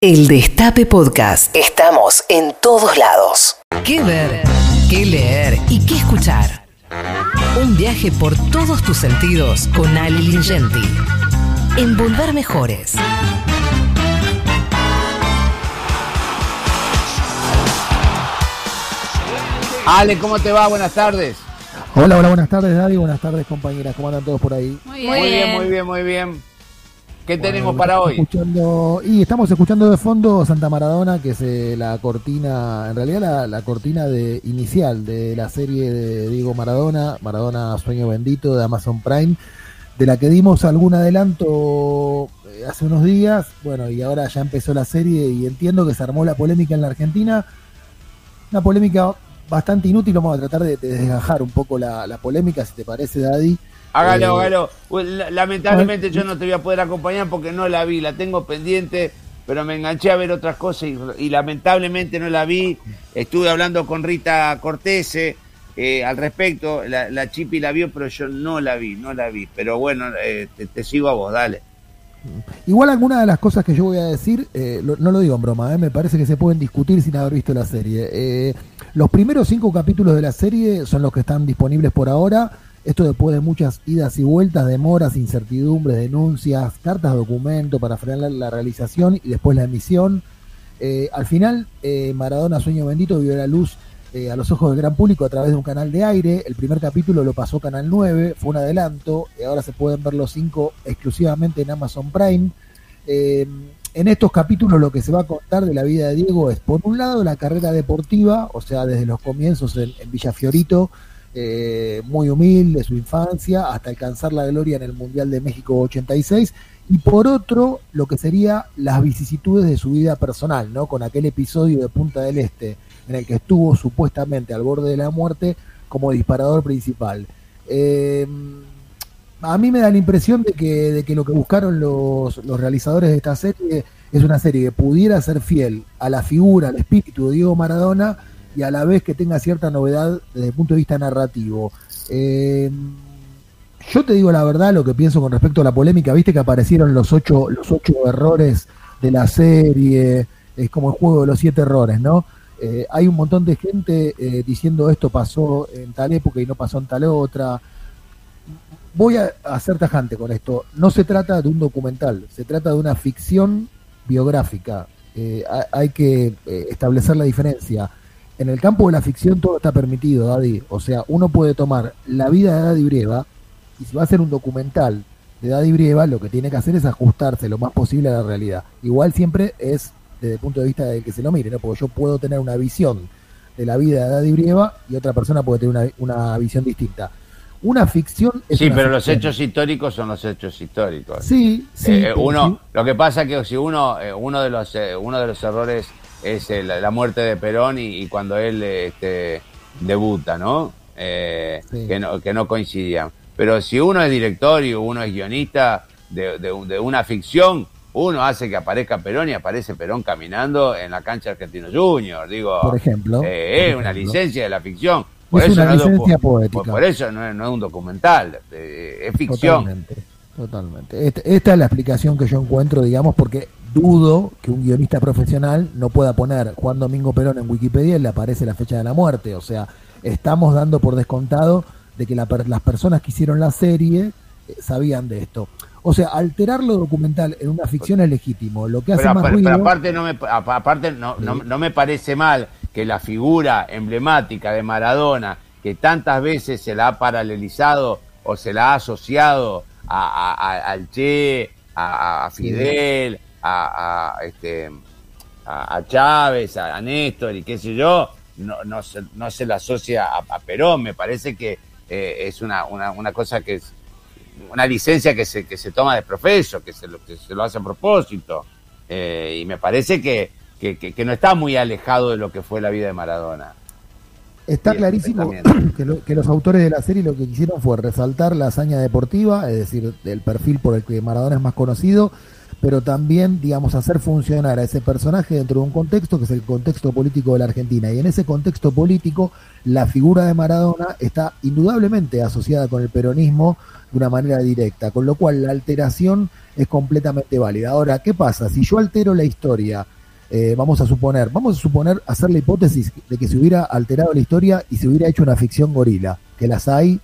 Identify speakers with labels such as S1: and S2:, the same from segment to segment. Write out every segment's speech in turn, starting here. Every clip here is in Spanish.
S1: El Destape Podcast. Estamos en todos lados. ¿Qué ver? ¿Qué leer? ¿Y qué escuchar? Un viaje por todos tus sentidos con Ali Lingenti. En Volver Mejores.
S2: Ale, ¿cómo te va? Buenas tardes.
S3: Hola, hola, buenas tardes, Daddy. Buenas tardes, compañeras. ¿Cómo andan todos por ahí?
S4: Muy bien.
S2: Muy bien, muy bien, muy bien. ¿Qué tenemos para hoy?
S3: escuchando- y estamos escuchando de fondo Santa Maradona, que es eh, la cortina, en realidad la, la cortina de inicial de la serie de Diego Maradona, Maradona Sueño Bendito de Amazon Prime, de la que dimos algún adelanto eh, hace unos días. Bueno, y ahora ya empezó la serie y entiendo que se armó la polémica en la Argentina. Una polémica bastante inútil. Vamos a tratar de, de desgajar un poco la, la polémica, si te parece, Daddy.
S2: Hágalo,
S3: Eh,
S2: hágalo. Lamentablemente yo no te voy a poder acompañar porque no la vi, la tengo pendiente, pero me enganché a ver otras cosas y, y lamentablemente no la vi. Estuve hablando con Rita Cortese eh, al respecto, la, la Chipi la vio, pero yo no la vi, no la vi. Pero bueno, eh, te, te sigo a vos, dale.
S3: Igual algunas de las cosas que yo voy a decir, eh, lo- no lo digo en broma, me parece que se pueden discutir sin haber visto la serie. Los primeros cinco capítulos de la serie son los que están disponibles por ahora. Esto después de muchas idas y vueltas, demoras, incertidumbres, denuncias, cartas de documento para frenar la, realización y después la emisión. Eh, al final, eh, Maradona Sueño Bendito vio la luz eh, a los ojos del gran público a través de un canal de aire. El primer capítulo lo pasó Canal 9, fue un adelanto. y ahora se pueden ver los cinco exclusivamente en Amazon Prime. En estos capítulos lo que se va a contar de la vida de Diego es, por un lado, la carrera deportiva, o sea, desde los comienzos en, en Villafiorito, eh, muy humilde, su infancia, hasta alcanzar la gloria en el Mundial de México 86, y por otro, lo que sería las vicisitudes de su vida personal, ¿no? Con aquel episodio de Punta del Este, en el que estuvo supuestamente al borde de la muerte como disparador principal. Eh, a mí me da la impresión de que, de que lo que buscaron los, los realizadores de esta serie es una serie que pudiera ser fiel a la figura, al espíritu de Diego Maradona y a la vez que tenga cierta novedad desde el punto de vista narrativo. Eh, yo te digo la verdad, lo que pienso con respecto a la polémica, viste que aparecieron los ocho, los ocho errores de la serie, es como el juego de los siete errores, ¿no? Eh, hay un montón de gente eh, diciendo esto pasó en tal época y no pasó en tal otra. Voy a, a ser tajante con esto. No se trata de un documental, se trata de una ficción biográfica. Eh, ha- hay que establecer la diferencia. En el campo de la ficción todo está permitido, Daddy. O sea, uno puede tomar la vida de Daddy Brieva y si va a hacer un documental de Daddy Brieva, lo que tiene que hacer es ajustarse lo más posible a la realidad. Igual siempre es desde el punto de vista del que se lo mire, ¿no? Porque yo puedo tener una visión de la vida de Daddy Brieva y otra persona puede tener una, una visión distinta. Una ficción es
S2: Sí,
S3: una
S2: pero los hechos históricos son los hechos históricos.
S3: Sí, sí.
S2: Eh, uno,
S3: sí.
S2: lo que pasa es que si uno, eh, uno de los, eh, uno de los errores es eh, la, muerte de Perón y, y cuando él este, debuta, ¿no? Eh,
S3: Sí.
S2: que no, que no coincidían. Pero si uno es director y uno es guionista de, de de una ficción, uno hace que aparezca Perón y aparece Perón caminando en la cancha Argentino Junior. Digo,
S3: Por ejemplo,
S2: eh, es
S3: por
S2: una licencia de la ficción.
S3: Es una
S2: no es
S3: licencia poética.
S2: Por, por eso no es, no es un documental, eh, es ficción.
S3: Totalmente, totalmente. Este- esta es la explicación que yo encuentro, digamos, porque dudo que un guionista profesional no pueda poner Juan Domingo Perón en Wikipedia y le aparece la fecha de la muerte. O sea, estamos dando por descontado de que la las personas que hicieron la serie eh, sabían de esto. O sea, alterar lo documental en una ficción es legítimo. Lo que hace
S2: Pero,
S3: más
S2: apa-
S3: ruido...
S2: pero aparte, no me, apa- aparte no, no, no me parece mal que la figura emblemática de Maradona, que tantas veces se la ha paralelizado o se la ha asociado a, a- a- al Che, a Fidel, a, a, este, a, a Chávez, a, a Néstor y qué sé yo, no, no, se, no se la asocia a, a Perón. Me parece que eh, es una, una, una cosa que es una licencia que se, que se toma de profeso, que se lo, que se lo hace a propósito. Eh, y me parece que, que, que- que no está muy alejado de lo que fue la vida de Maradona.
S3: Está clarísimo que, lo- que los autores de la serie lo que quisieron fue resaltar la hazaña deportiva, es decir, el perfil por el que Maradona es más conocido, pero también, digamos, hacer funcionar a ese personaje dentro de un contexto que es el contexto político de la Argentina. Y en ese contexto político, la figura de Maradona está indudablemente asociada con el peronismo de una manera directa, con lo cual la alteración es completamente válida. Ahora, ¿qué pasa? Si yo altero la historia, eh, vamos a suponer, vamos a suponer, hacer la hipótesis de que se hubiera alterado la historia y se hubiera hecho una ficción gorila, que las hay,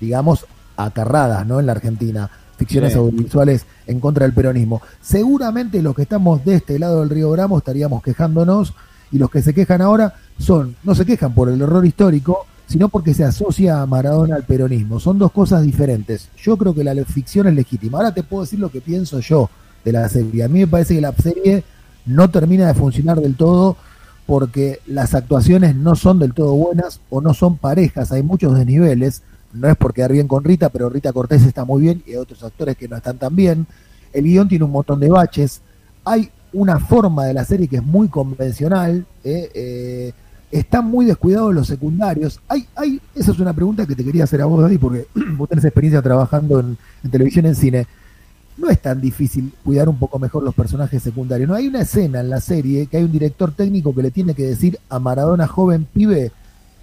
S3: digamos, acarradas, ¿no? En la Argentina ficciones audiovisuales en contra del peronismo. Seguramente los que estamos de este lado del río Bramo estaríamos quejándonos y los que se quejan ahora son, no se quejan por el error histórico, sino porque se asocia a Maradona al peronismo. Son dos cosas diferentes. Yo creo que la ficción es legítima. Ahora te puedo decir lo que pienso yo de la serie. A mí me parece que la serie no termina de funcionar del todo porque las actuaciones no son del todo buenas o no son parejas. Hay muchos desniveles no es por quedar bien con Rita, pero Rita Cortés está muy bien y hay otros actores que no están tan bien. El guion tiene un montón de baches. Hay una forma de la serie que es muy convencional. Eh, eh, están muy descuidados los secundarios. Hay, hay, esa es una pregunta que te quería hacer a vos, David, porque vos tenés experiencia trabajando en, en televisión, en cine. No es tan difícil cuidar un poco mejor los personajes secundarios. No hay una escena en la serie que hay un director técnico que le tiene que decir a Maradona joven pibe,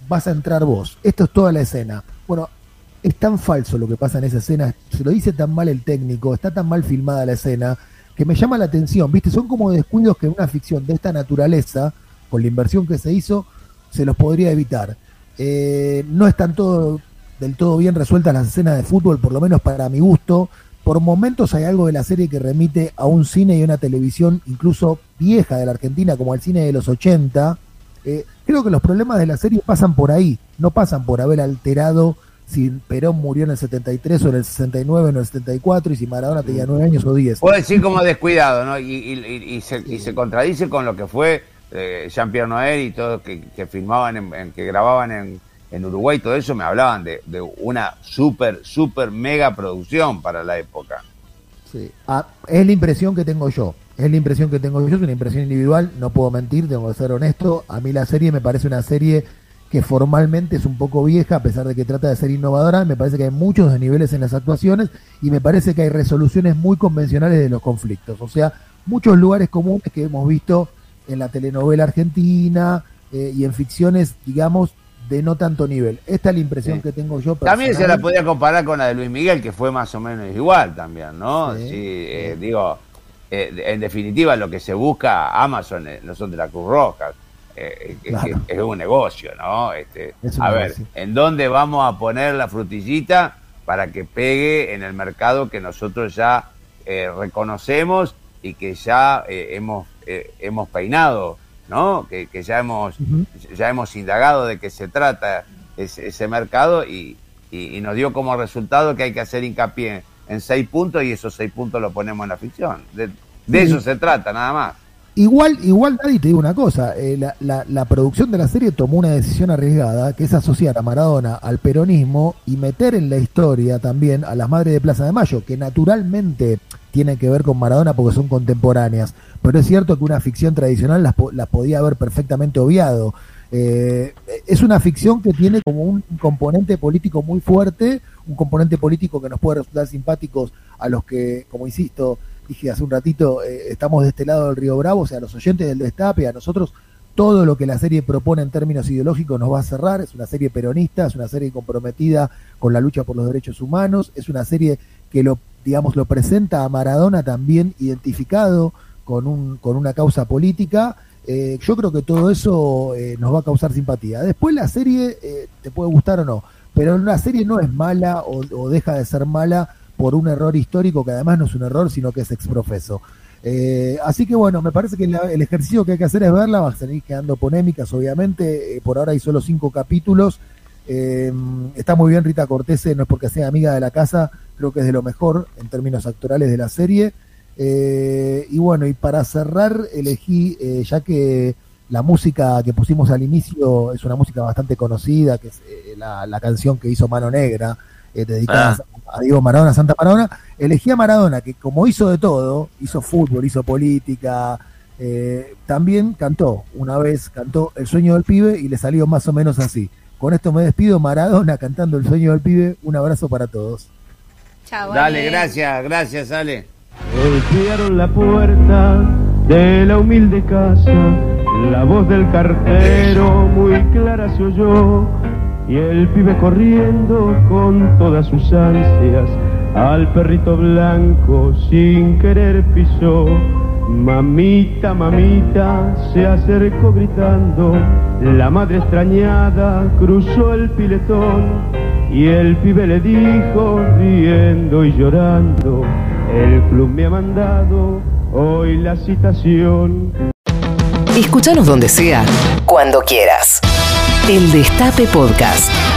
S3: vas a entrar vos. Esto es toda la escena. Bueno, es tan falso lo que pasa en esa escena, se lo dice tan mal el técnico, está tan mal filmada la escena, que me llama la atención, ¿viste? Son como descuidos que una ficción de esta naturaleza, con la inversión que se hizo, se los podría evitar. Eh, no están todo, del todo bien resueltas las escenas de fútbol, por lo menos para mi gusto. Por momentos hay algo de la serie que remite a un cine y una televisión incluso vieja de la Argentina, como el cine de los 80. Eh, creo que los problemas de la serie pasan por ahí, no pasan por haber alterado si Perón murió en el 73 o en el 69 o en el 74 y si Maradona tenía 9 años o 10.
S2: Puedo decir como descuidado, ¿no? Y, se, contradice con lo que fue eh, Jean-Pierre Noël y todos que, que filmaban, en, que grababan en, en Uruguay, todo eso me hablaban de, una súper, súper mega producción para la época.
S3: Sí, ah, es la impresión que tengo yo. Es la impresión que tengo yo, es una impresión individual, no puedo mentir, tengo que ser honesto. A mí la serie me parece una serie que formalmente es un poco vieja, a pesar de que trata de ser innovadora, me parece que hay muchos desniveles en las actuaciones y me parece que hay resoluciones muy convencionales de los conflictos. O sea, muchos lugares comunes que hemos visto en la telenovela argentina eh, y en ficciones, digamos, de no tanto nivel. Esta es la impresión que tengo yo.
S2: También se la podía comparar con la de Luis Miguel, que fue más o menos igual también, ¿no? Sí, eh, digo, eh, en definitiva lo que se busca, Amazon no son de la Cruz Roja, eh, es, un negocio, ¿no? Este, a ver, ¿en dónde vamos a poner la frutillita para que pegue en el mercado que nosotros ya eh, reconocemos y que ya eh, hemos, hemos peinado, ¿no? Que, ya, hemos, ya hemos indagado de qué se trata ese, ese mercado y, nos dio como resultado que hay que hacer hincapié en seis puntos y esos seis puntos lo ponemos en la ficción. De, de eso se trata, nada más.
S3: Igual, igual, Nadie te digo una cosa, eh, la, la, producción de la serie tomó una decisión arriesgada, que es asociar a Maradona al peronismo y meter en la historia también a las madres de Plaza de Mayo, que naturalmente tienen que ver con Maradona porque son contemporáneas, pero es cierto que una ficción tradicional las, las podía haber perfectamente obviado. Eh, es una ficción que tiene como un componente político muy fuerte, un componente político que nos puede resultar simpáticos a los que, como insisto, dije hace un ratito, eh, estamos de este lado del Río Bravo, o sea, los oyentes del Destape, a nosotros todo lo que la serie propone en términos ideológicos nos va a cerrar, es una serie peronista, es una serie comprometida con la lucha por los derechos humanos, es una serie que lo, digamos, lo presenta a Maradona también identificado con, un, con una causa política. Eh, yo creo que todo eso eh, nos va a causar simpatía. Después la serie te puede gustar o no, pero la serie no es mala o deja de ser mala por un error histórico que además no es un error, sino que es exprofeso. Eh, así que bueno, me parece que el ejercicio que hay que hacer es verla, va a seguir quedando polémicas, obviamente, eh, por ahora hay solo cinco capítulos. Eh, está muy bien Rita Cortese, no es porque sea amiga de la casa, creo que es de lo mejor en términos actorales de la serie. y bueno, y para cerrar, elegí, ya que la música que pusimos al inicio es una música bastante conocida, que es la, canción que hizo Mano Negra, dedicada ah a Diego Maradona, Santa Maradona, elegí a Maradona, que como hizo de todo, hizo fútbol, hizo política, eh, también cantó, una vez cantó El sueño del pibe y le salió más o menos así. Con esto me despido, Maradona cantando El sueño del pibe, un abrazo para todos.
S2: Chao. Dale, gracias, gracias, Ale.
S4: Golpearon la puerta de la humilde casa, la voz del cartero muy clara se oyó y el pibe corriendo con todas sus ansias al perrito blanco sin querer pisó. Mamita, mamita, se acercó gritando, la madre extrañada cruzó el piletón y el pibe le dijo riendo y llorando, el club me ha mandado hoy la citación.
S1: Escúchanos donde sea, cuando quieras. El Destape Podcast.